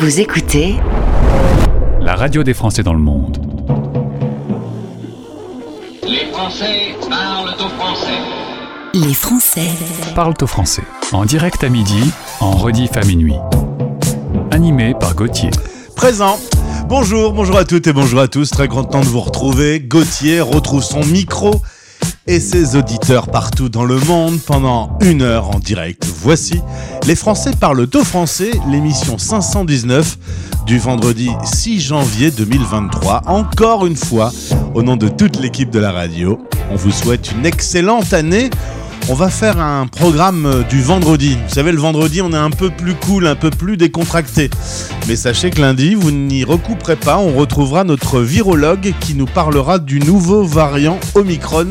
Vous écoutez la radio des Français dans le monde. Les Français parlent au français. Les Français Parlent au français. En direct à midi, en rediff à minuit. Animé par Gauthier. Présent. Bonjour, bonjour à toutes et bonjour à tous. Très content de vous retrouver. Gauthier retrouve son micro et ses auditeurs partout dans le monde pendant une heure en direct. Voici Les Français parlent au français, l'émission 519 du vendredi 6 janvier 2023. Encore une fois, au nom de toute l'équipe de la radio, on vous souhaite une excellente année. On va faire un programme du vendredi. Vous savez, le vendredi, on est un peu plus cool, un peu plus décontracté. Mais sachez que lundi, vous n'y recouperez pas. On retrouvera notre virologue qui nous parlera du nouveau variant Omicron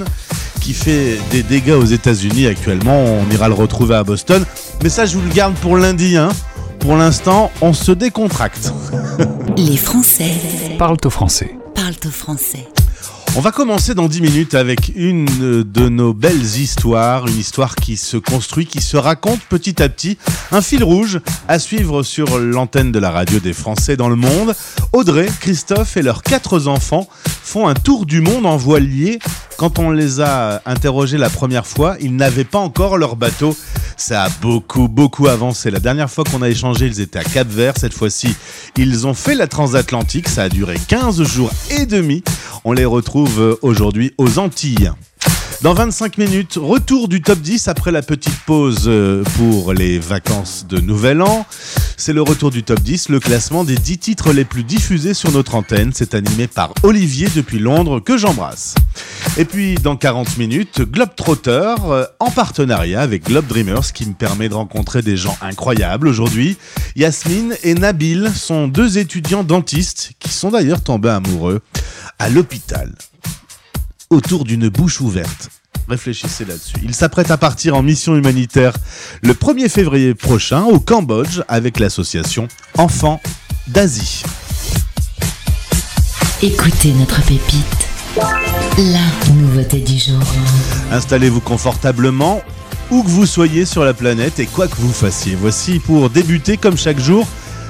qui fait des dégâts aux États-Unis actuellement. On ira le retrouver à Boston. Mais ça, je vous le garde pour lundi. Hein. Pour l'instant, on se décontracte. Les Français Parlent au français. parlent au français. On va commencer dans 10 minutes avec une de nos belles histoires, une histoire qui se construit, qui se raconte petit à petit, un fil rouge à suivre sur l'antenne de la radio des Français dans le monde. Audrey, Christophe et leurs quatre enfants font un tour du monde en voilier. Quand on les a interrogés la première fois, ils n'avaient pas encore leur bateau. Ça a beaucoup, beaucoup avancé. La dernière fois qu'on a échangé, ils étaient à Cap Vert. Cette fois-ci, ils ont fait la transatlantique. Ça a duré 15 jours et demi. On les retrouve aujourd'hui aux Antilles. Dans 25 minutes, retour du top 10 après la petite pause euh, pour les vacances de Nouvel An. C'est le retour du top 10, le classement des 10 titres les plus diffusés sur notre antenne. C'est animé par Olivier depuis Londres que j'embrasse. Et puis dans 40 minutes, Globetrotter euh, en partenariat avec Globe Dreamers qui me permet de rencontrer des gens incroyables aujourd'hui. Yasmine et Nabil sont deux étudiants dentistes qui sont d'ailleurs tombés amoureux à l'hôpital autour d'une bouche ouverte. Réfléchissez là-dessus. Ils s'apprêtent à partir en mission humanitaire le 1er février prochain au Cambodge avec l'association Enfants d'Asie. Écoutez notre pépite. La nouveauté du jour. Installez-vous confortablement où que vous soyez sur la planète et quoi que vous fassiez. Voici pour débuter comme chaque jour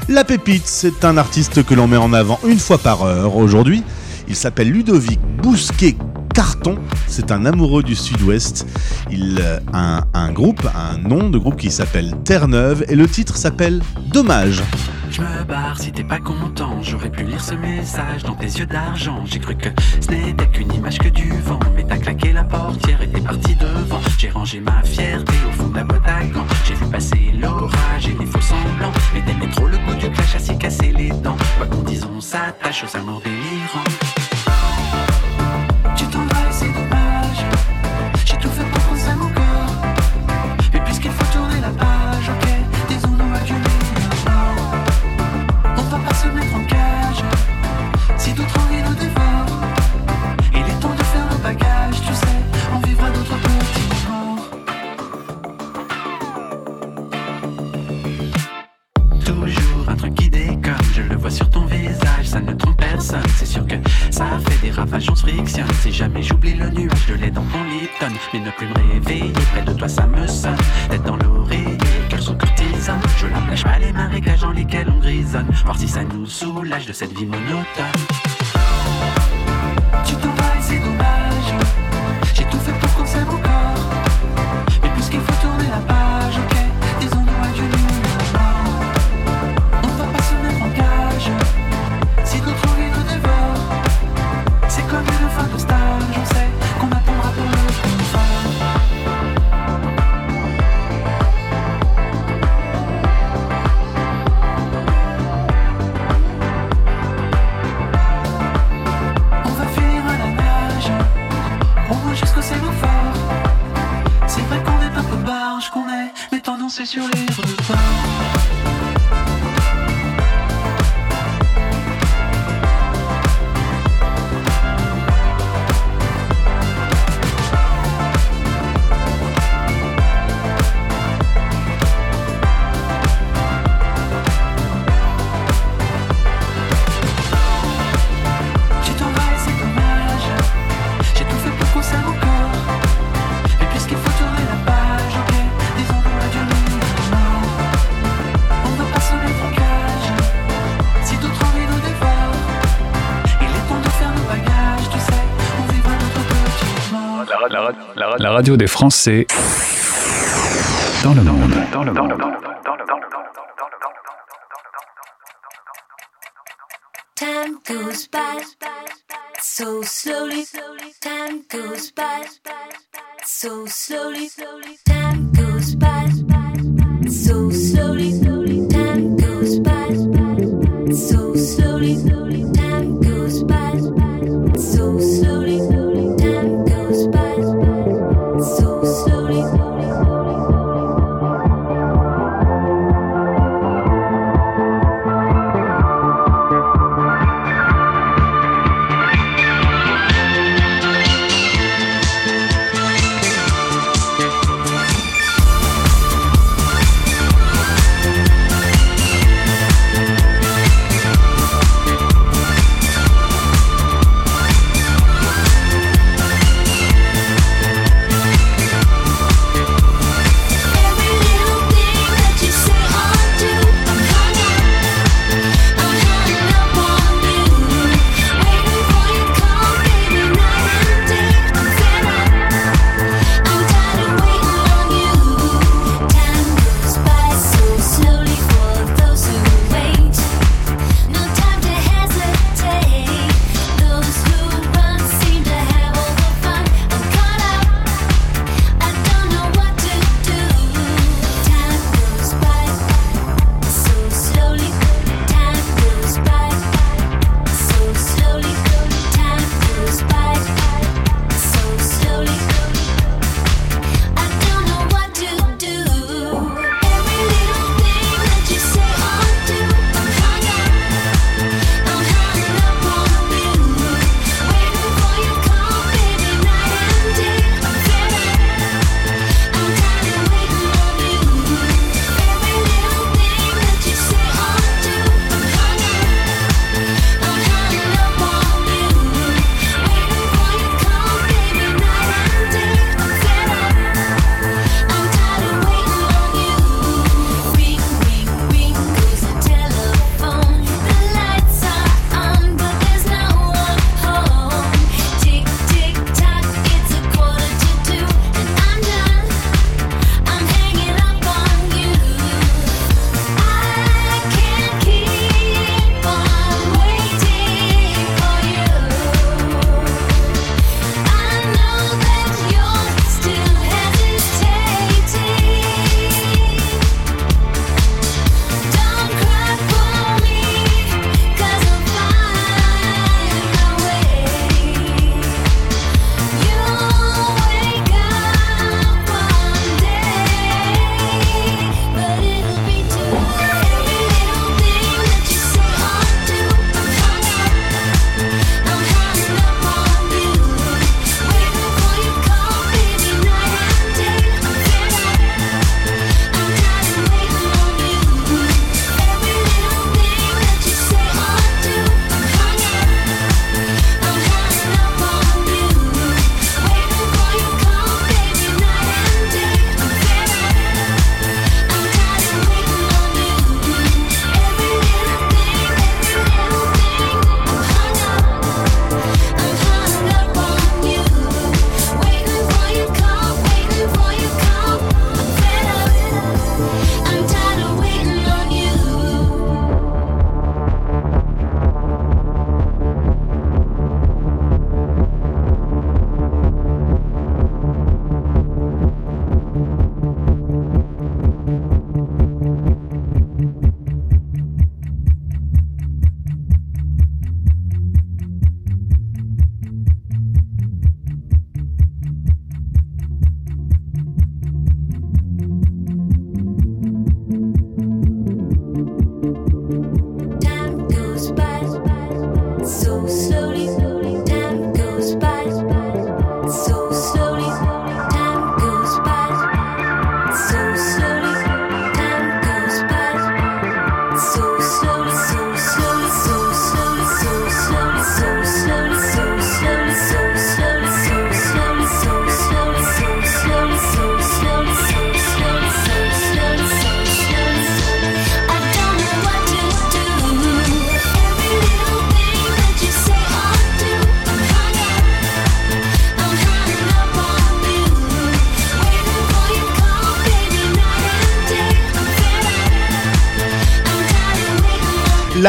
la pépite. C'est un artiste que l'on met en avant une fois par heure. Aujourd'hui, il s'appelle Ludovic Bousquet Carton. C'est un amoureux du Sud-Ouest. Il a un, un groupe, un nom de groupe qui s'appelle Terre-Neuve et le titre s'appelle Dommage. Je me barre si t'es pas content. J'aurais pu lire ce message dans tes yeux d'argent. J'ai cru que ce n'était qu'une image que du vent. Mais t'as claqué la portière et t'es parti devant. J'ai rangé ma fierté au fond la boîte à gants. J'ai vu passer l'orage et les faux semblants. Mais t'aimais trop le goût du clash à s'y casser les dents. Quoi qu'on dise, on s'attache aux amours délirants. Cette vie radio des Français dans le monde. Dans le monde.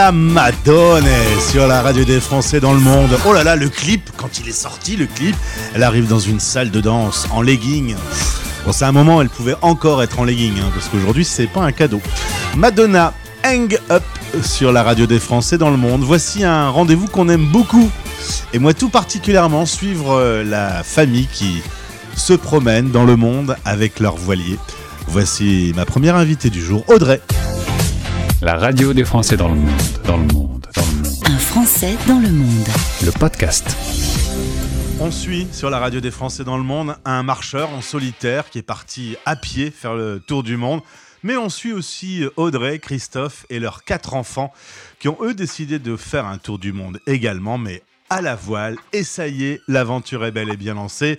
La Madone sur la radio des Français dans le monde. Oh là là, le clip, quand il est sorti, le clip, elle arrive dans une salle de danse en legging. Bon, c'est un moment, elle pouvait encore être en legging, hein, parce qu'aujourd'hui, c'est pas un cadeau. Madonna, Hang Up sur la radio des Français dans le monde. Voici un rendez-vous qu'on aime beaucoup. Et moi, tout particulièrement, suivre euh, la famille qui se promène dans le monde avec leur voilier. Voici ma première invitée du jour, Audrey. La radio des Français dans le monde, dans le monde, dans le monde. Un Français dans le monde. Le podcast. On suit sur la radio des Français dans le monde un marcheur en solitaire qui est parti à pied faire le tour du monde. Mais on suit aussi Audrey, Christophe et leurs quatre enfants qui ont eux décidé de faire un tour du monde également, mais à la voile. Et ça y est, l'aventure est bel et bien lancée.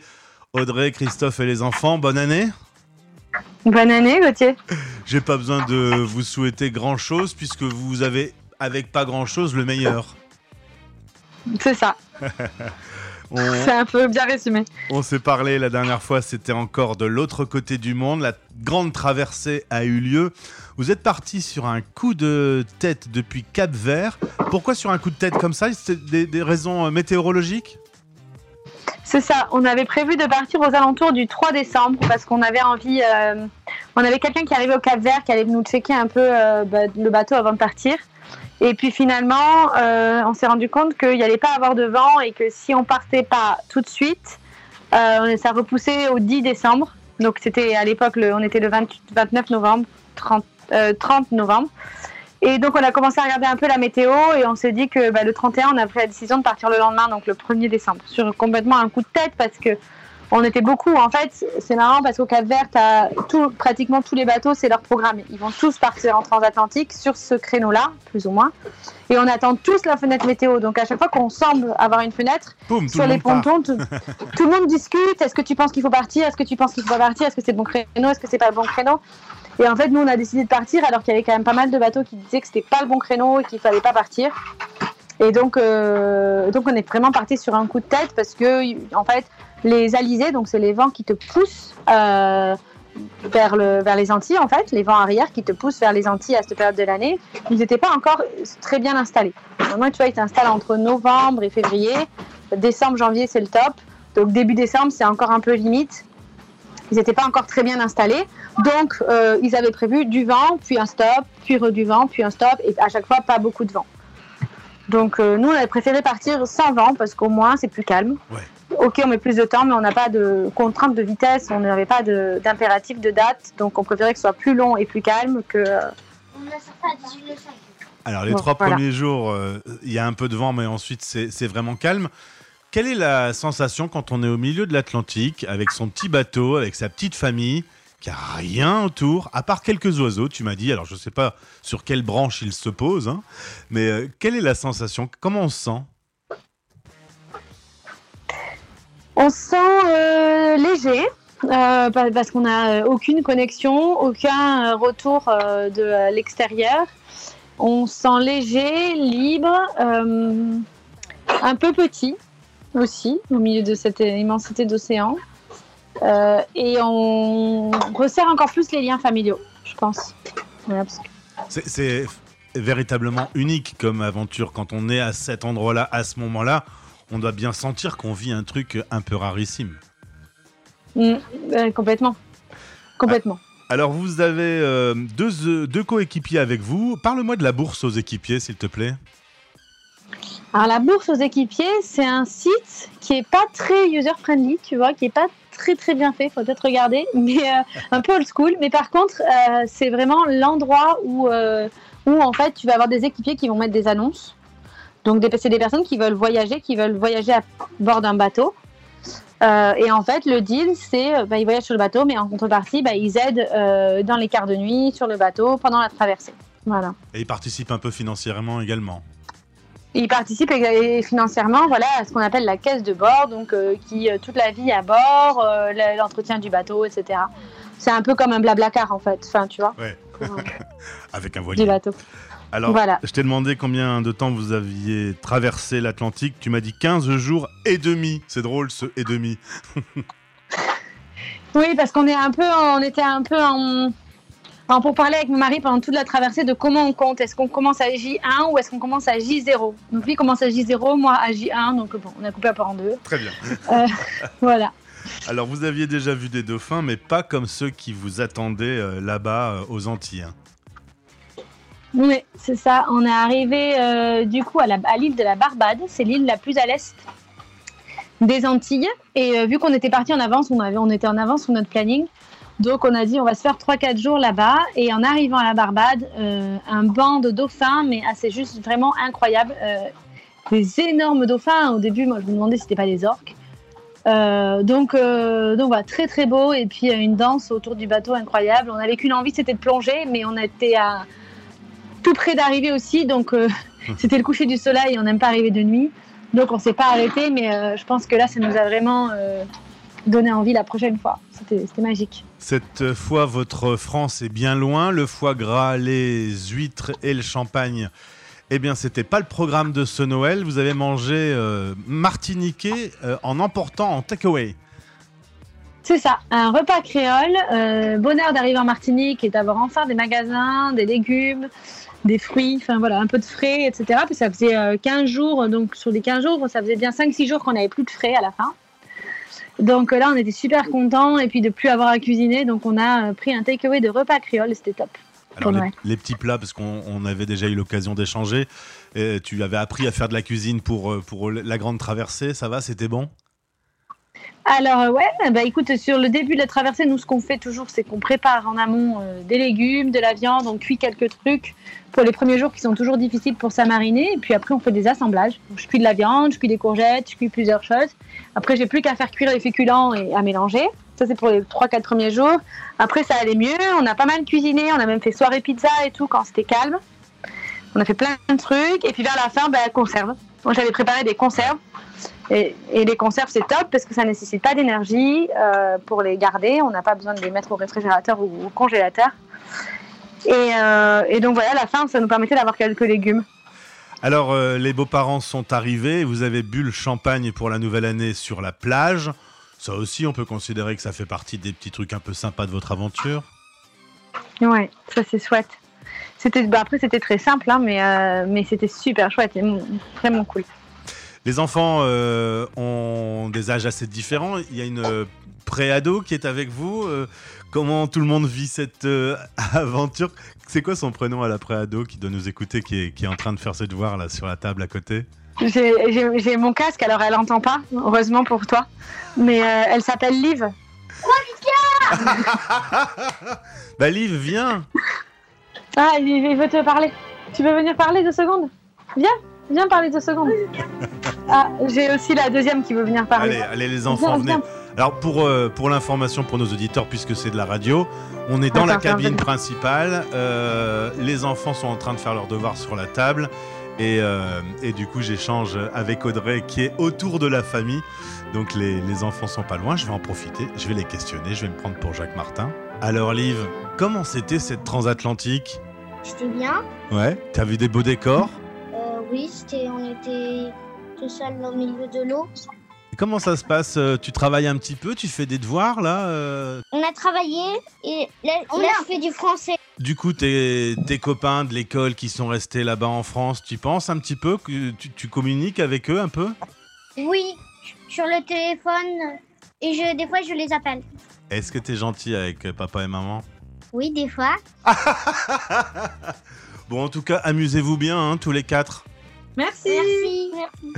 Audrey, Christophe et les enfants, bonne année Bonne année, Gauthier. J'ai pas besoin de vous souhaiter grand chose puisque vous avez, avec pas grand chose, le meilleur. C'est ça. On, C'est un peu bien résumé. on s'est parlé la dernière fois, c'était encore de l'autre côté du monde. La grande traversée a eu lieu. Vous êtes parti sur un coup de tête depuis Cap Vert. Pourquoi sur un coup de tête comme ça? C'est des, des raisons euh, météorologiques? C'est ça. On avait prévu de partir aux alentours du 3 décembre parce qu'on avait envie. euh, on avait quelqu'un qui arrivait au Cap Vert qui allait nous checker un peu euh, bah, le bateau avant de partir. Et puis finalement, euh, on s'est rendu compte qu'il n'y allait pas avoir de vent et que si on partait pas tout de suite, ça repoussait au 10 décembre. Donc c'était à l'époque, on était le 20 29 novembre, 30, euh, 30 novembre. Et donc on a commencé à regarder un peu la météo et on s'est dit que bah, le 31, on a pris la décision de partir le lendemain, donc le 1er décembre, sur complètement un coup de tête parce que on était beaucoup. En fait, c'est marrant parce qu'au Cap Vert, tout, pratiquement tous les bateaux, c'est leur programme. Ils vont tous partir en transatlantique sur ce créneau-là, plus ou moins. Et on attend tous la fenêtre météo. Donc à chaque fois qu'on semble avoir une fenêtre, Boum, sur le les pontons, tout, tout le monde discute. Est-ce que tu penses qu'il faut partir? Est-ce que tu penses qu'il faut pas partir? Est-ce que c'est le bon créneau? Est-ce que c'est pas le bon créneau? Et en fait, nous, on a décidé de partir alors qu'il y avait quand même pas mal de bateaux qui disaient que c'était pas le bon créneau et qu'il fallait pas partir. Et donc, euh, donc on est vraiment parti sur un coup de tête parce que, en fait, les alizés, donc c'est les vents qui te poussent euh, vers, le, vers les Antilles, en fait, les vents arrière qui te poussent vers les Antilles à cette période de l'année, ils n'étaient pas encore très bien installés. Normalement, tu vois, ils t'installent entre novembre et février. Décembre, janvier, c'est le top. Donc début décembre, c'est encore un peu limite. Ils n'étaient pas encore très bien installés. Donc, euh, ils avaient prévu du vent, puis un stop, puis du vent, puis un stop, et à chaque fois, pas beaucoup de vent. Donc, euh, nous, on avait préféré partir sans vent, parce qu'au moins, c'est plus calme. Ouais. Ok, on met plus de temps, mais on n'a pas de contrainte de vitesse, on n'avait pas d'impératif de, date. Donc, on préférait que ce soit plus long et plus calme que. euh, Alors les Bon, trois voilà. premiers jours, euh, il y a un peu de vent, mais ensuite c'est vraiment calme. Quelle est la sensation quand on est au milieu de l'Atlantique, avec son petit bateau, avec sa petite famille, qui a rien autour, à part quelques oiseaux, tu m'as dit, alors je ne sais pas sur quelle branche ils se posent, hein, mais euh, quelle est la sensation? Comment on se sent? On se sent euh, léger euh, pa- parce qu'on n'a aucune connexion, aucun retour de l'extérieur. On se sent léger, libre, un peu petit aussi au milieu de cette immensité d'océan. Euh, et on resserre encore plus les liens familiaux, je pense. C'est- véritablement unique comme aventure. Quand on est à cet endroit-là, à ce moment-là, on doit bien sentir qu'on vit un truc un peu rarissime. Mm, euh, complètement. Complètement. Alors, vous avez euh, deux, euh, deux coéquipiers avec vous. Parle-moi de la bourse aux équipiers, s'il te plaît. Alors la bourse aux équipiers, c'est un site qui est pas très user friendly, tu vois, qui est pas très très bien fait, faut peut-être regarder, mais euh, un peu old school. Mais par contre, euh, c'est vraiment l'endroit où euh, où en fait tu vas avoir des équipiers qui vont mettre des annonces. Donc c'est des personnes qui veulent voyager, qui veulent voyager à bord d'un bateau. Et en fait, le deal, c'est bah, ils voyagent sur le bateau, mais en contrepartie, bah, ils aident dans les quarts de nuit, sur le bateau, pendant la traversée. Voilà. Et ils participent un peu financièrement également. Ils participent ég- financièrement voilà, à ce qu'on appelle la caisse de bord, donc euh, qui euh, toute la vie à bord, euh, l'entretien du bateau, etc. C'est un peu comme un blablacar en fait, enfin tu vois, Ouais. Avec un du voilier. bateau. Alors, Voilà. je t'ai demandé combien de temps vous aviez traversé l'Atlantique. Tu m'as dit 15 jours et demi. C'est drôle ce et demi. Oui, parce qu'on est un peu, on était un peu en, enfin, pour parler avec mon mari pendant toute la traversée de comment on compte. Est-ce qu'on commence à J1 ou est-ce qu'on commence à J0 Donc lui commence à J0, moi à J1, donc bon, on a coupé la part en deux. Très bien. Euh, voilà. Alors, vous aviez déjà vu des dauphins, mais pas comme ceux qui vous attendaient euh, là-bas euh, aux Antilles. hein. Oui, c'est ça. On est arrivé du coup à l'île de la Barbade. C'est l'île la plus à l'est des Antilles. Et vu qu'on était parti en avance, on, avait, on était en avance sur notre planning. Donc on a dit on va se faire 3-4 jours là-bas. Et en arrivant à la Barbade, euh, un banc de dauphins, mais ah, c'est juste vraiment incroyable. Euh, des énormes dauphins. Au début, moi je me demandais si c'était pas des orques. Euh, donc, donc voilà, très très beau. Et puis une danse autour du bateau incroyable. On avait qu'une envie, c'était de plonger, mais on était à tout près d'arriver aussi. Donc c'était le coucher du soleil. On n'aime pas arriver de nuit. Donc on s'est pas arrêté, mais je pense que là, ça nous a vraiment euh, donné envie la prochaine fois. C'était magique. Cette fois, votre France est bien loin. Le foie gras, les huîtres et le champagne. Eh bien, c'était pas le programme de ce Noël. Vous avez mangé euh, martiniquais euh, en emportant en takeaway. C'est ça, un repas créole. euh, bonheur d'arriver en Martinique et d'avoir enfin des magasins, des légumes, des fruits, enfin voilà, un peu de frais, etc. Puis ça faisait euh, 15 jours, donc sur les 15 jours, ça faisait bien 5-6 jours qu'on n'avait plus de frais à la fin. Donc euh, là, on était super contents et puis de plus avoir à cuisiner. Donc on a euh, pris un takeaway de repas créole c'était top. Alors, les, les petits plats, parce qu'on on avait déjà eu l'occasion d'échanger. Et Tu avais appris à faire de la cuisine pour, euh, pour la grande traversée. Ça va, c'était bon? Alors euh, ouais, bah écoute, sur le début de la traversée, nous ce qu'on fait toujours, c'est qu'on prépare en amont euh, des légumes, de la viande, on cuit quelques trucs pour les premiers jours qui sont toujours difficiles pour ça mariner, et puis après on fait des assemblages. Je cuis de la viande, je cuis des courgettes, je cuis plusieurs choses. Après j'ai plus qu'à faire cuire les féculents et à mélanger. Ça c'est pour les 3-4 premiers jours. Après ça allait mieux, on a pas mal cuisiné, on a même fait soirée pizza et tout quand c'était calme. On a fait plein de trucs, et puis vers la fin, bah, conserve. Moi j'avais préparé des conserves. Et, et les conserves, c'est top parce que ça nécessite pas d'énergie euh, pour les garder. On n'a pas besoin de les mettre au réfrigérateur ou au congélateur. Et, euh, et donc voilà, à la fin, ça nous permettait d'avoir quelques légumes. Alors, euh, les beaux-parents sont arrivés. Vous avez bu le champagne pour la nouvelle année sur la plage. Ça aussi, on peut considérer que ça fait partie des petits trucs un peu sympas de votre aventure. Ouais, ça c'est chouette. C'était, bah après c'était très simple, hein, mais, mais c'était super chouette et vraiment cool. Les enfants euh, ont des âges assez différents. Il y a une euh, pré-ado qui est avec vous. Euh, comment tout le monde vit cette euh, aventure? C'est quoi son prénom à la pré-ado qui doit nous écouter, qui est, qui est en train de faire ses devoirs là sur la table à côté? J'ai, mon casque, alors elle entend pas, heureusement pour toi. Mais euh, elle s'appelle Liv. Bah Liv, viens Ah, il veut te parler. Tu veux venir parler deux secondes? Viens, viens parler deux secondes. Ah, j'ai aussi la deuxième qui veut venir parler. Allez, allez les enfants, venez. Alors pour, euh, pour l'information pour nos auditeurs, puisque c'est de la radio, on est dans la cabine principale. euh, les enfants sont en train de faire leurs devoirs sur la table. Et, euh, et du coup, j'échange avec Audrey qui est autour de la famille. Donc les, les enfants sont pas loin. Je vais en profiter. Je vais les questionner. Je vais me prendre pour Jacques Martin. Alors, Liv, comment c'était cette transatlantique? C'était bien. Ouais. T'as vu des beaux décors? Euh, oui, c'était, on était tout seul au milieu de l'eau. Comment ça se passe Euh, Tu travailles un petit peu Tu fais des devoirs là euh On a travaillé et là, là, je fais du français. Du coup, tes, tes copains de l'école qui sont restés là-bas en France, tu penses un petit peu que tu, tu communiques avec eux un peu? Oui, sur le téléphone et je, des fois je les appelle. Est-ce que t'es gentil avec euh, papa et maman? Oui, des fois. Bon, en tout cas, amusez-vous bien, hein, tous les quatre. Merci. Merci.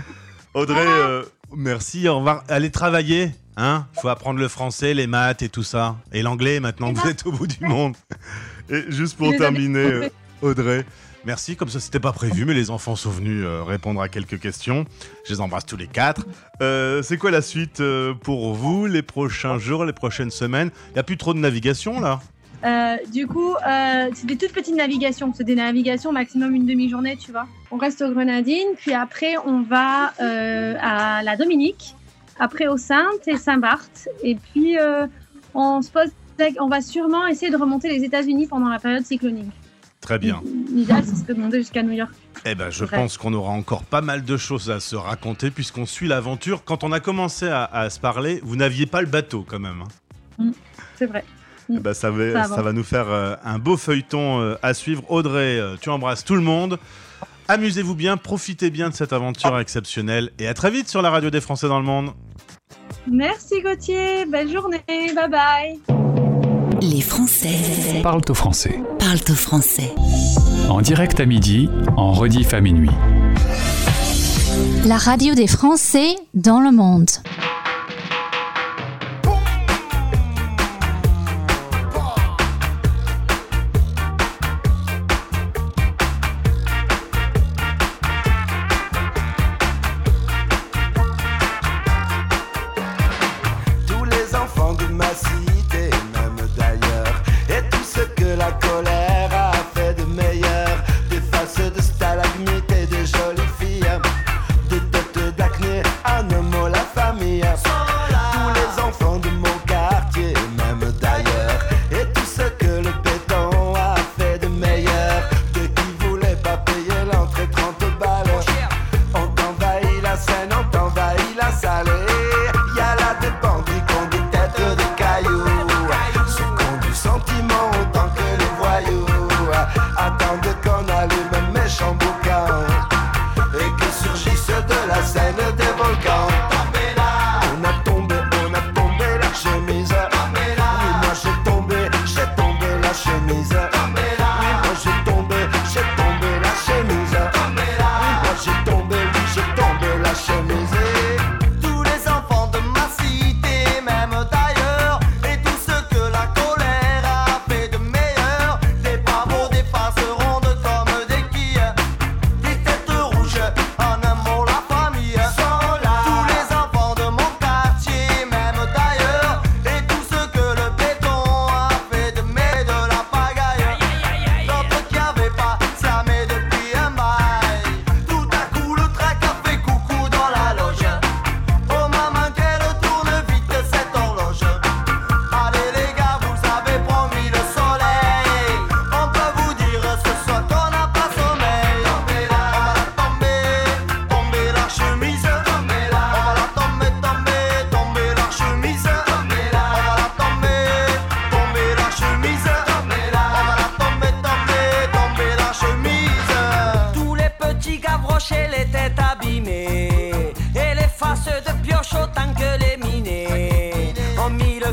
Audrey, euh, merci, au revoir. Allez travailler, hein Faut apprendre le français, les maths et tout ça. Et l'anglais, maintenant que vous êtes au bout du monde. Et juste pour terminer, euh, Audrey, merci. Comme ça, c'était pas prévu, mais les enfants sont venus euh, répondre à quelques questions. Je les embrasse tous les quatre. Euh, c'est quoi la suite euh, pour vous, les prochains jours, les prochaines semaines? Il a plus trop de navigation, là? Euh, du coup, euh, c'est des toutes petites navigations. C'est des navigations maximum une demi-journée, tu vois. On reste aux Grenadines, puis après on va euh, à la Dominique, après aux Saintes et Saint-Barth, et puis on se pose, on va sûrement essayer de remonter les États-Unis pendant la période cyclonique. Très bien. L'idéal, ce serait de monter jusqu'à New York. Eh ben, je pense qu'on aura encore pas mal de choses à se raconter puisqu'on suit l'aventure. Quand on a commencé à, à se parler, vous n'aviez pas le bateau quand même. hein. C'est vrai bah, ça, va, ça, va, nous faire euh, un beau feuilleton euh, à suivre. Audrey, euh, tu embrasses tout le monde. Amusez-vous bien, profitez bien de cette aventure exceptionnelle et à très vite sur la radio des Français dans le monde. Merci Gauthier, belle journée, bye bye. Les Français parlent au français. Parlent au français. En direct à midi, en rediff à minuit. La radio des Français dans le monde.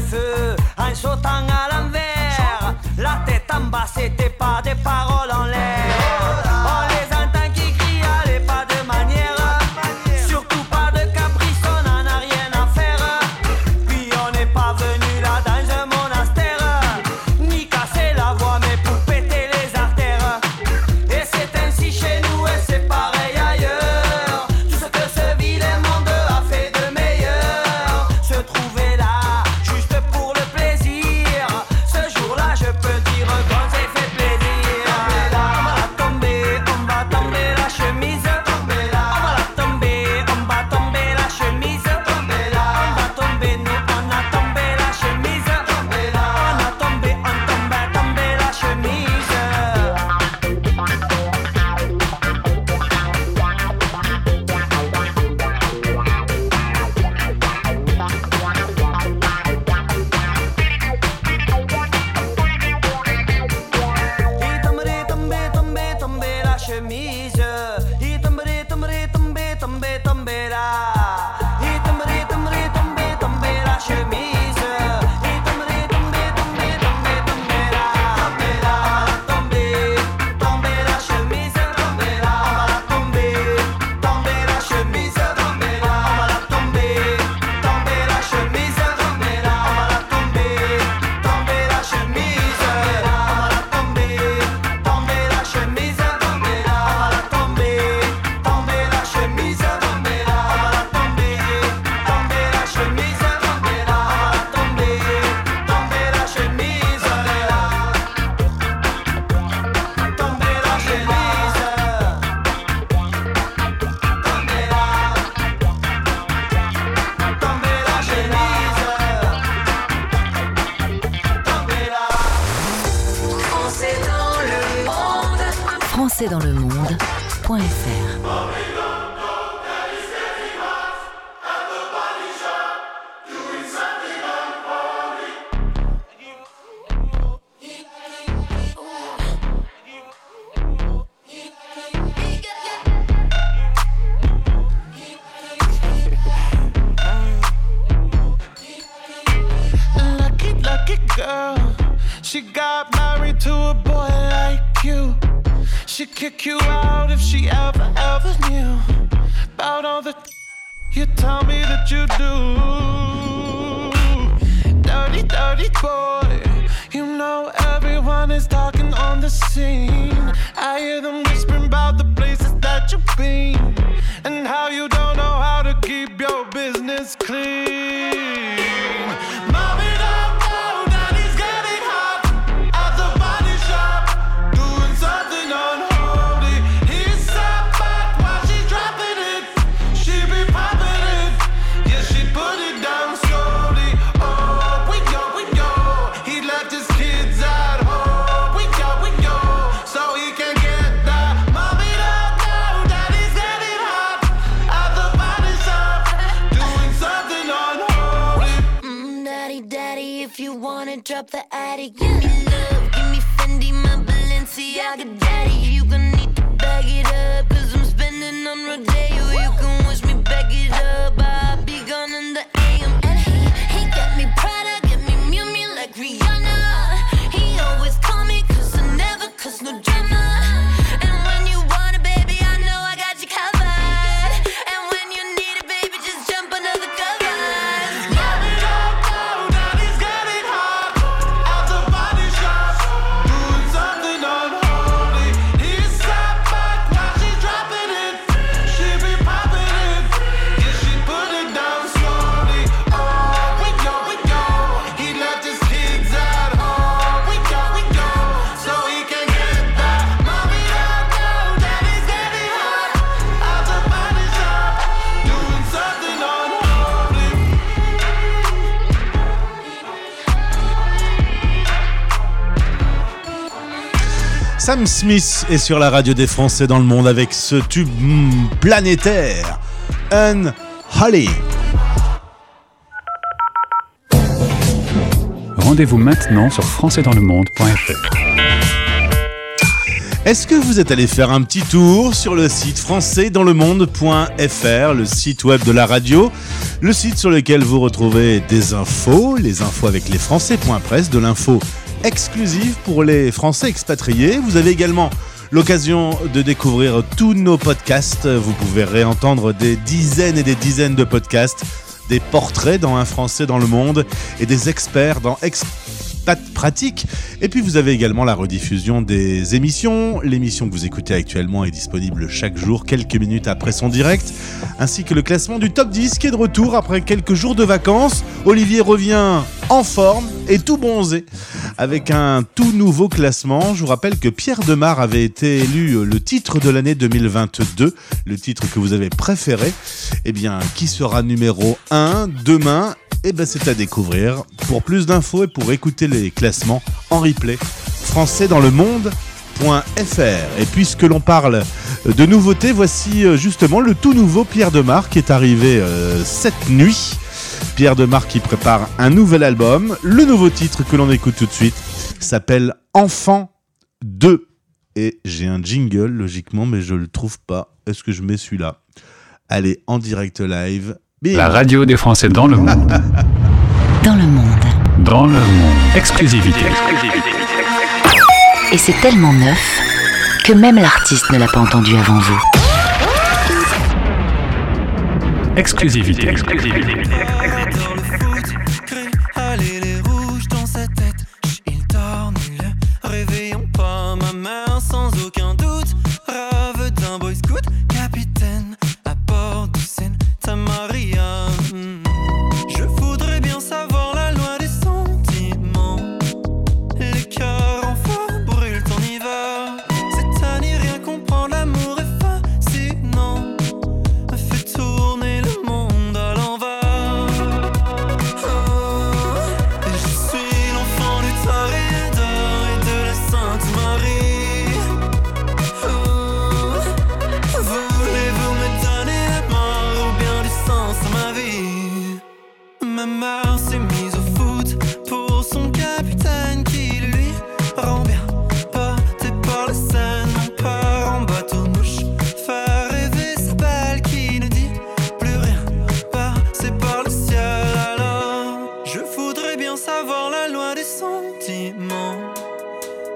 feu, en sautant à l'envers, la tête en bas, c'est but out of you. Sam Smith est sur la radio des Français dans le monde avec ce tube mm, planétaire, Unholy. Rendez-vous maintenant sur françaisdanslemonde.fr. Est-ce que vous êtes allé faire un petit tour sur le site françaisdanslemonde.fr, le site web de la radio, le site sur lequel vous retrouvez des infos, les infos avec les Français.press, de l'info exclusive pour les Français expatriés. Vous avez également l'occasion de découvrir tous nos podcasts. Vous pouvez réentendre des dizaines et des dizaines de podcasts, des portraits dans Un Français dans le monde et des experts dans Pratique. Et puis vous avez également la rediffusion des émissions. L'émission que vous écoutez actuellement est disponible chaque jour, quelques minutes après son direct, ainsi que le classement du top 10 qui est de retour après quelques jours de vacances. Olivier revient en forme et tout bronzé avec un tout nouveau classement. Je vous rappelle que Pierre Demar avait été élu le titre de l'année 2022, le titre que vous avez préféré. Eh bien, qui sera numéro 1 demain Eh bien, c'est à découvrir. Pour plus d'infos et pour écouter les classements en replay, français dans le monde. Et puisque l'on parle de nouveautés, voici euh, justement le tout nouveau Pierre Demar qui est arrivé euh, cette nuit. Pierre Demar qui prépare un nouvel album. Le nouveau titre que l'on écoute tout de suite s'appelle Enfant 2. Et j'ai un jingle, logiquement, mais je le trouve pas. Est-ce que je mets celui-là? Allez, en direct live. Bim. La radio des Français dans le monde. Dans le monde. Dans le monde. Exclusivité. Et c'est tellement neuf que même l'artiste ne l'a pas entendu avant vous. Exclusivité. Le sentiments.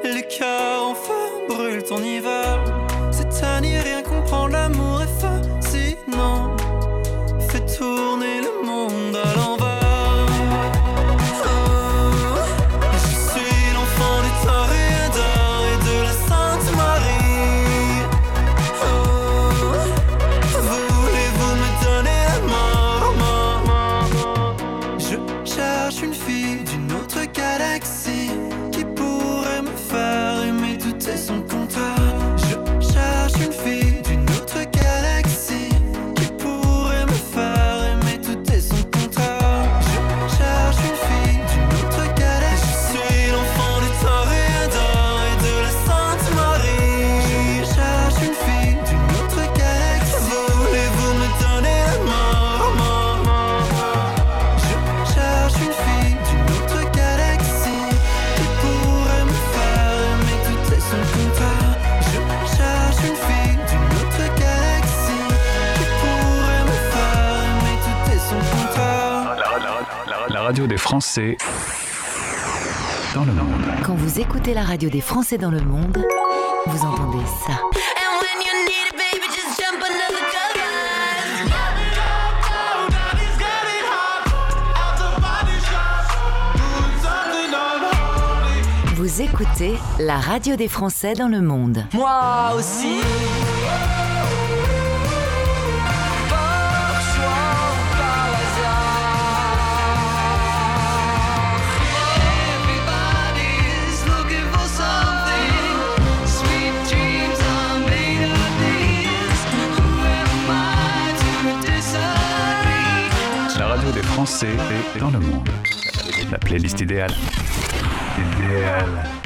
Les cœurs en feu brûlent en hiver. Radio des Français dans le monde. Quand vous écoutez la radio des Français dans le monde, vous entendez ça. And when you need it, baby, just jump under the covers. Vous écoutez la radio des Français dans le monde. Moi aussi. Français dans le monde. La playlist idéale. Idéale.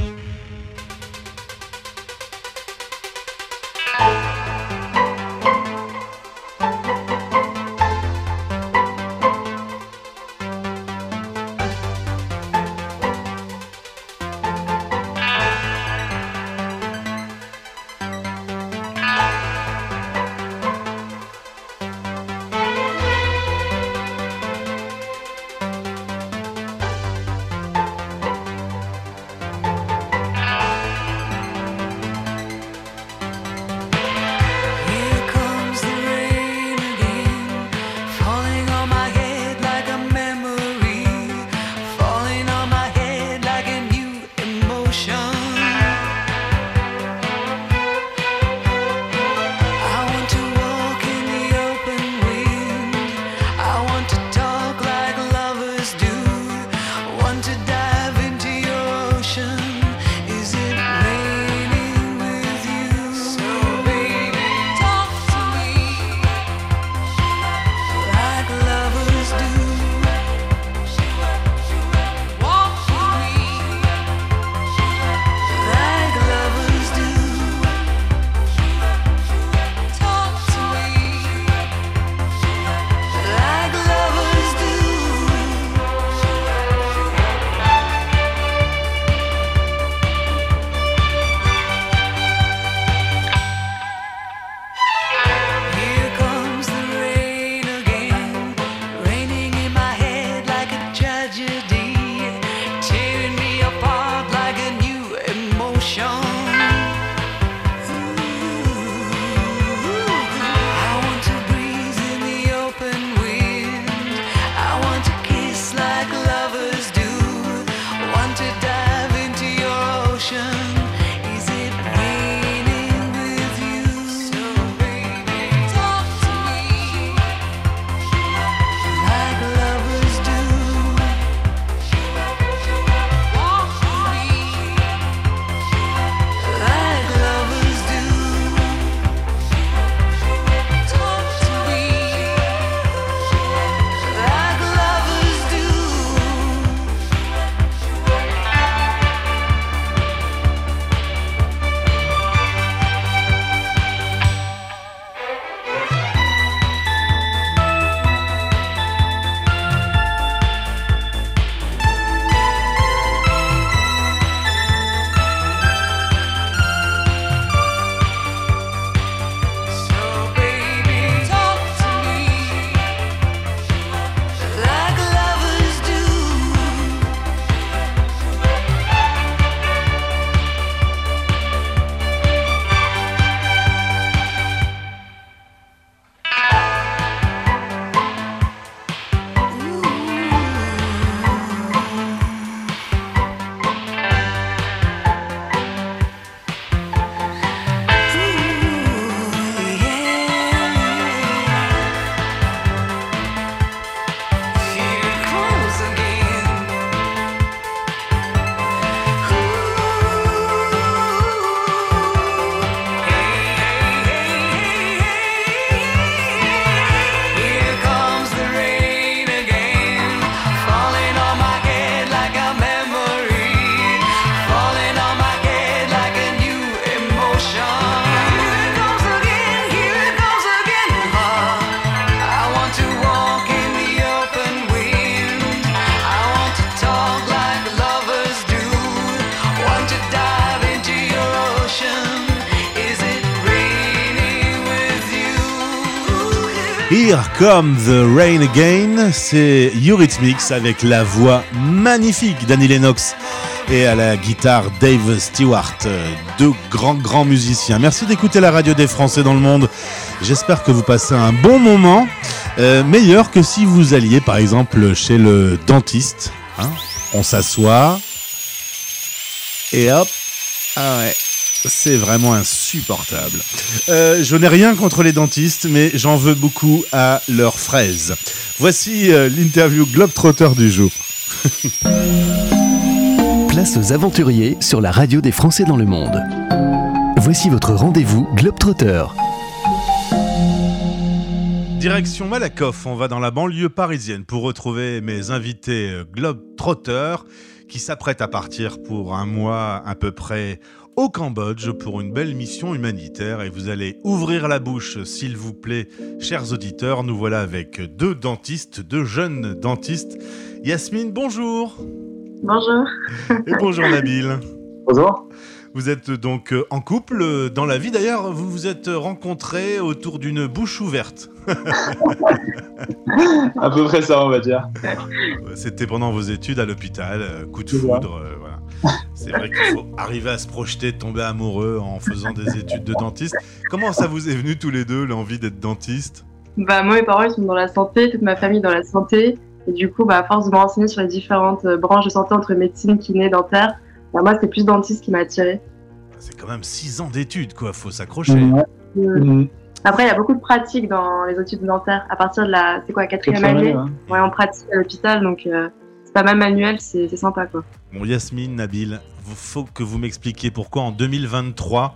Here Come the Rain Again, c'est Eurythmics avec la voix magnifique d'Annie Lennox et à la guitare Dave Stewart, deux grands grands musiciens. Merci d'écouter la radio des Français dans le monde. J'espère que vous passez un bon moment, euh, meilleur que si vous alliez par exemple chez le dentiste. hein. On s'assoit et hop, ah ouais. C'est vraiment insupportable. Euh, je n'ai rien contre les dentistes, mais j'en veux beaucoup à leurs fraises. Voici euh, l'interview Globetrotter du jour. Place aux aventuriers sur la radio des Français dans le monde. Voici votre rendez-vous Globetrotter. Direction Malakoff, on va dans la banlieue parisienne pour retrouver mes invités euh, Globetrotter qui s'apprêtent à partir pour un mois à peu près au Cambodge pour une belle mission humanitaire et vous allez ouvrir la bouche s'il vous plaît chers auditeurs. Nous voilà avec deux dentistes deux jeunes dentistes. Yasmine bonjour. Bonjour. et bonjour Nabil. Bonjour vous êtes donc euh, en couple euh, dans la vie d'ailleurs vous vous êtes rencontrés autour d'une bouche ouverte À peu près ça, on va dire. C'était pendant vos études à l'hôpital, euh, coup de foudre, euh, voilà. C'est vrai qu'il faut arriver à se projeter, tomber amoureux en faisant des études de dentiste. Comment ça vous est venu tous les deux l'envie d'être dentiste? Bah, moi, mes parents, ils sont dans la santé, toute ma famille dans la santé. Et du coup, bah, à force de me renseigner sur les différentes euh, branches de santé entre médecine, kiné, dentaire, moi, c'est plus dentiste qui m'a attiré. C'est quand même 6 ans d'études, quoi, faut s'accrocher. Mhm. Après, il y a beaucoup de pratiques dans les études dentaires. À partir de la, c'est quoi, la quatrième année? Ouais, on pratique à l'hôpital, donc euh, c'est pas mal manuel, c'est c'est sympa, quoi. Bon, Yasmine, Nabil, il faut que vous m'expliquiez pourquoi en 2023,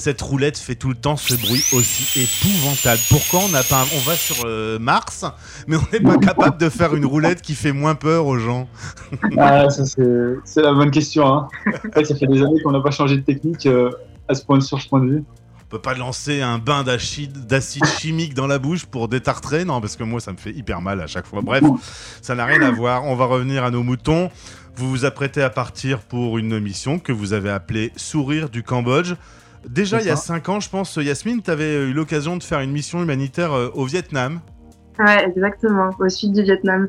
cette roulette fait tout le temps ce bruit aussi épouvantable. Pourquoi on n'a pas, un- on va sur euh, Mars, mais on n'est pas capable de faire une roulette qui fait moins peur aux gens? Ah, ça, c'est la bonne question. Hein. En fait, ça fait des années qu'on n'a pas changé de technique euh, à ce point, sur ce point de vue. On peut pas lancer un bain d'acide d'acide chimique dans la bouche pour détartrer? Non, parce que moi, ça me fait hyper mal à chaque fois. Bref, ça n'a rien à voir. On va revenir à nos moutons. Vous vous apprêtez à partir pour une mission que vous avez appelée Sourire du Cambodge. Déjà, il y a ça. 5 ans, je pense, Yasmine, tu avais eu l'occasion de faire une mission humanitaire euh, au Vietnam. Ouais, exactement, au sud du Vietnam.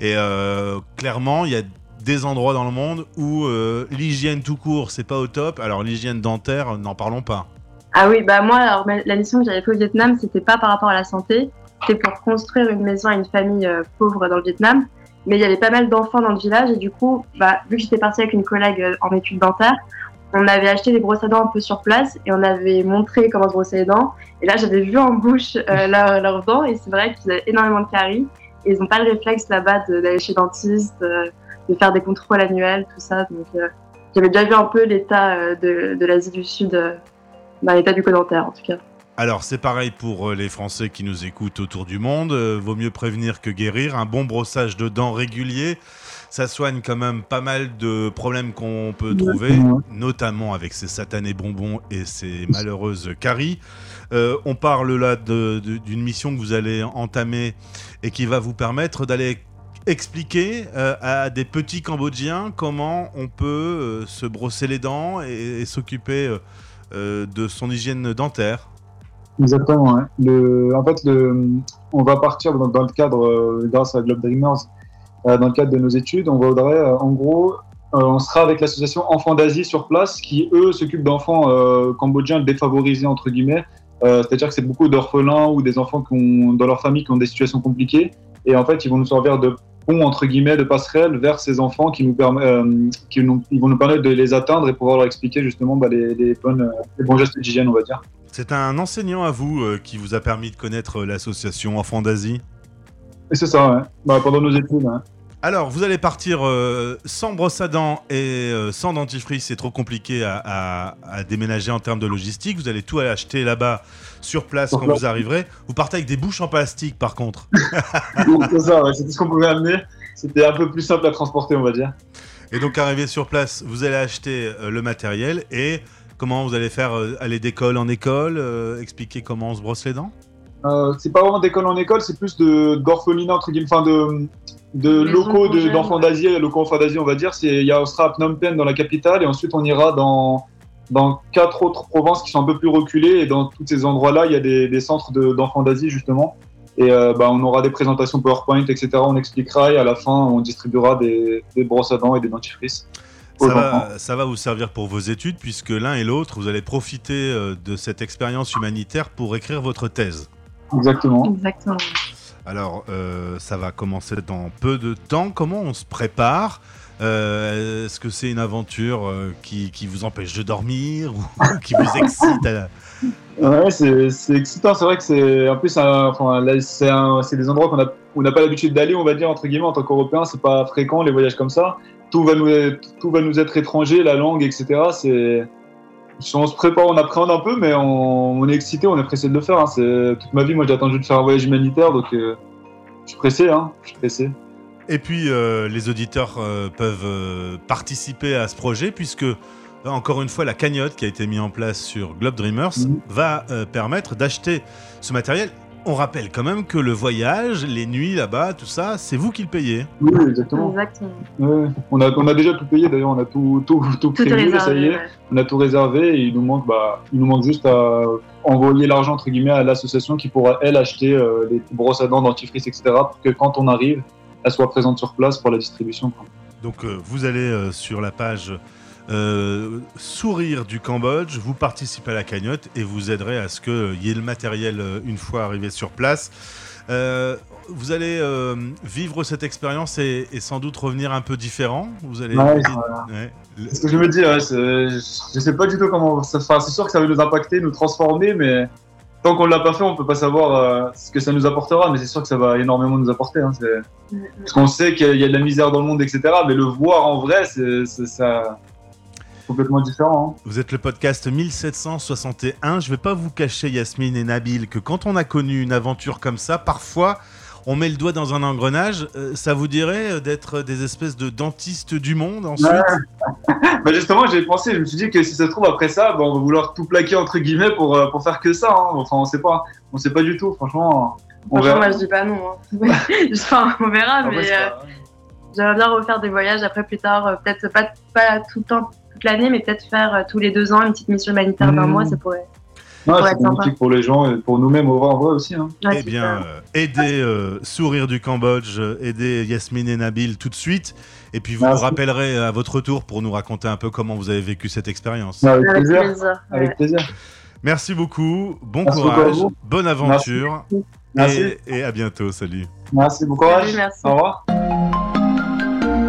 Et euh, clairement, il y a des endroits dans le monde où euh, l'hygiène tout court, c'est pas au top. Alors, l'hygiène dentaire, n'en parlons pas. Ah oui, bah moi, alors, la mission que j'avais fait au Vietnam, c'était pas par rapport à la santé, c'était pour construire une maison à une famille euh, pauvre dans le Vietnam. Mais il y avait pas mal d'enfants dans le village et du coup, bah, vu que j'étais partie avec une collègue euh, en études dentaires, on avait acheté des brosses à dents un peu sur place et on avait montré comment se brosser les dents. Et là, j'avais vu en bouche euh, leurs leurs dents et c'est vrai qu'ils avaient énormément de caries et ils n'ont pas le réflexe là-bas d'aller chez le dentiste, euh, de faire des contrôles annuels, tout ça. Donc, euh, j'avais déjà vu un peu l'état de, de l'Asie du Sud, bah, l'état du dentaire en tout cas. Alors, c'est pareil pour les Français qui nous écoutent autour du monde. Vaut mieux prévenir que guérir. Un bon brossage de dents régulier, ça soigne quand même pas mal de problèmes qu'on peut trouver, notamment avec ces satanés bonbons et ces malheureuses caries. Euh, on parle là d'une mission que vous allez entamer et qui va vous permettre d'aller expliquer euh, à des petits Cambodgiens comment on peut euh, se brosser les dents et, et s'occuper de son hygiène dentaire. Exactement. Le, en fait, le, on va partir dans, dans le cadre, grâce à Globe Dreamers, dans le cadre de nos études, on voudrait, euh, en gros, euh, on sera avec l'association Enfants d'Asie sur place, qui eux s'occupent d'enfants euh, cambodgiens défavorisés entre guillemets. Euh, C'est-à-dire que c'est beaucoup d'orphelins ou des enfants qui ont, dans leur famille qui ont des situations compliquées. Et en fait, ils vont nous servir de pont entre guillemets, de passerelle vers ces enfants qui nous permet, euh, qui nous, ils vont nous permettre de les atteindre et pouvoir leur expliquer justement bah, les, les bonnes, euh, les bons gestes d'hygiène, on va dire. C'est un enseignant à vous euh, qui vous a permis de connaître euh, l'association Enfants d'Asie? C'est ça, ouais. Bah, pendant nos études. hein. Alors, vous allez partir euh, sans brosse à dents et euh, sans dentifrice, c'est trop compliqué à, à- à déménager en termes de logistique. Vous allez tout acheter là-bas sur place quand vous arriverez. Vous partez avec des bouches en plastique par contre. c'est ça, ouais, c'est tout ce qu'on pouvait amener. C'était un peu plus simple à transporter, on va dire. Et donc, arrivé sur place, vous allez acheter euh, le matériel et comment vous allez faire aller d'école en école, expliquer comment on se brosse les dents? C'est pas vraiment d'école en école, c'est plus de d'orphelinat entre guillemets, enfin de, de locaux de- d'enfants d'Asie, locaux enfants d'Asie, on va dire. C'est il y a on sera à Phnom Penh dans la capitale et ensuite on ira dans dans quatre autres provinces qui sont un peu plus reculées et dans tous ces endroits-là, il y a des, des centres de- d'enfants d'Asie justement. Et euh, bah, on aura des présentations PowerPoint, etc. On expliquera et à la fin, on distribuera des, des brosses à dents et des dentifrices. Ça va, ça va vous servir pour vos études puisque l'un et l'autre, vous allez profiter euh, de cette expérience humanitaire pour écrire votre thèse. Exactement. Exactement. Alors, euh, ça va commencer dans peu de temps. Comment on se prépare Euh, Est-ce que c'est une aventure euh, qui, vous empêche de dormir ou qui vous excite à- Ouais, c'est excitant. C'est vrai que c'est en plus, c'est des endroits qu'on n'a pas l'habitude d'aller, on va dire entre guillemets en tant qu'Européens. C'est pas fréquent les voyages comme ça. Tout va nous être, tout va nous être étranger, la langue, etc. C'est on se prépare, on appréhende un peu, mais on, on est excité, on est pressé de le faire. hein. C'est toute ma vie, moi j'ai attendu de faire un voyage humanitaire, donc euh, je suis pressé, hein. Je suis pressé. Et puis, euh, les auditeurs euh, peuvent euh, participer à ce projet puisque, euh, encore une fois, la cagnotte qui a été mise en place sur Globe Dreamers va euh, permettre d'acheter ce matériel. On rappelle quand même que le voyage, les nuits là-bas, tout ça, c'est vous qui le payez. Oui, exactement. Exactement. Ouais, on, a, on a déjà tout payé d'ailleurs, on a tout, tout, tout, prévu, réservé, ça y est, ouais. on a tout réservé et il nous manque, bah, il nous manque juste à envoyer l'argent entre guillemets à l'association qui pourra elle acheter euh, les brosses à dents, dentifrice, etc. pour que quand on arrive, elle soit présente sur place pour la distribution. quoi. Donc, euh, vous allez euh, sur la page euh, Sourire du Cambodge, vous participez à la cagnotte et vous aiderez à ce qu'il y ait le matériel euh, une fois arrivé sur place. Euh, vous allez euh, vivre cette expérience et, et sans doute revenir un peu différent. Vous allez. Ouais, voilà. Ouais. C'est ce que je me dis, ouais, je sais pas du tout comment ça enfin, C'est sûr que ça va nous impacter, nous transformer, mais tant qu'on l'a pas fait, on peut pas savoir euh, ce que ça nous apportera, mais c'est sûr que ça va énormément nous apporter. hein, c'est- Parce qu'on sait qu'il y a de la misère dans le monde, etc. Mais le voir en vrai, c'est- ça complètement différent. hein. Vous êtes le podcast 1761. Je vais pas vous cacher, Yasmine et Nabil, que quand on a connu une aventure comme ça, parfois on met le doigt dans un engrenage. Euh, ça vous dirait euh, d'être des espèces de dentistes du monde ensuite? Ouais. bah justement, j'ai pensé, je me suis dit que si ça se trouve après ça, bah, on va vouloir tout plaquer entre guillemets pour, euh, pour faire que ça. hein. Enfin, on sait pas, on sait pas du tout. Franchement, on Franchement, verra. moi je dis pas non. hein. enfin, on verra, mais euh, j'aimerais bien refaire des voyages après plus tard. euh, peut-être pas, pas tout le temps, toute l'année, mais peut-être faire euh, tous les deux ans une petite mission humanitaire d'un Mhm. mois, ça pourrait. Ouais, Ouais, c'est bénéfique pour les gens et pour nous-mêmes au vrai aussi. Hein. Ouais, Eh bien, euh, aidez euh, Sourire du Cambodge, euh, aidez Yasmine et Nabil tout de suite. Et puis vous Merci. nous rappellerez à votre retour pour nous raconter un peu comment vous avez vécu cette expérience. Avec, Avec plaisir. plaisir, Avec ouais. plaisir. Merci beaucoup, bon Merci beaucoup courage, bonne aventure. Merci. Et, et à bientôt, salut. Merci, bon courage. Salut, merci. Au revoir.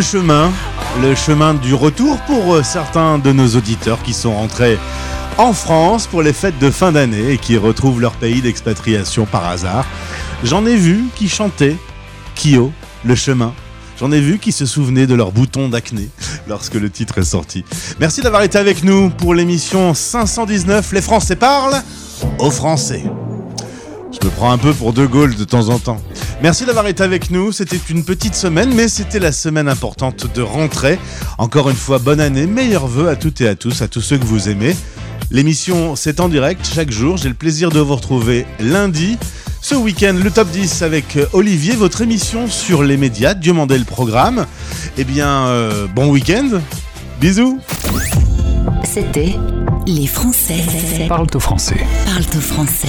chemin, le chemin du retour pour euh, certains de nos auditeurs qui sont rentrés en France pour les fêtes de fin d'année et qui retrouvent leur pays d'expatriation par hasard. J'en ai vu qui chantaient Kyo, le chemin. J'en ai vu qui se souvenaient de leur bouton d'acné lorsque le titre est sorti. Merci d'avoir été avec nous pour l'émission 519 Les Français parlent aux Français. Je me prends un peu pour De Gaulle de temps en temps. Merci d'avoir été avec nous. C'était une petite semaine, mais c'était la semaine importante de rentrée. Encore une fois, bonne année, meilleurs vœux à toutes et à tous, à tous ceux que vous aimez. L'émission, c'est en direct chaque jour. J'ai le plaisir de vous retrouver lundi. Ce week-end, le top 10 avec Olivier, votre émission sur les médias. Dieu m'en dait le programme. Eh bien, euh, bon week-end. Bisous. C'était Les Français Parle au français. parlent au français.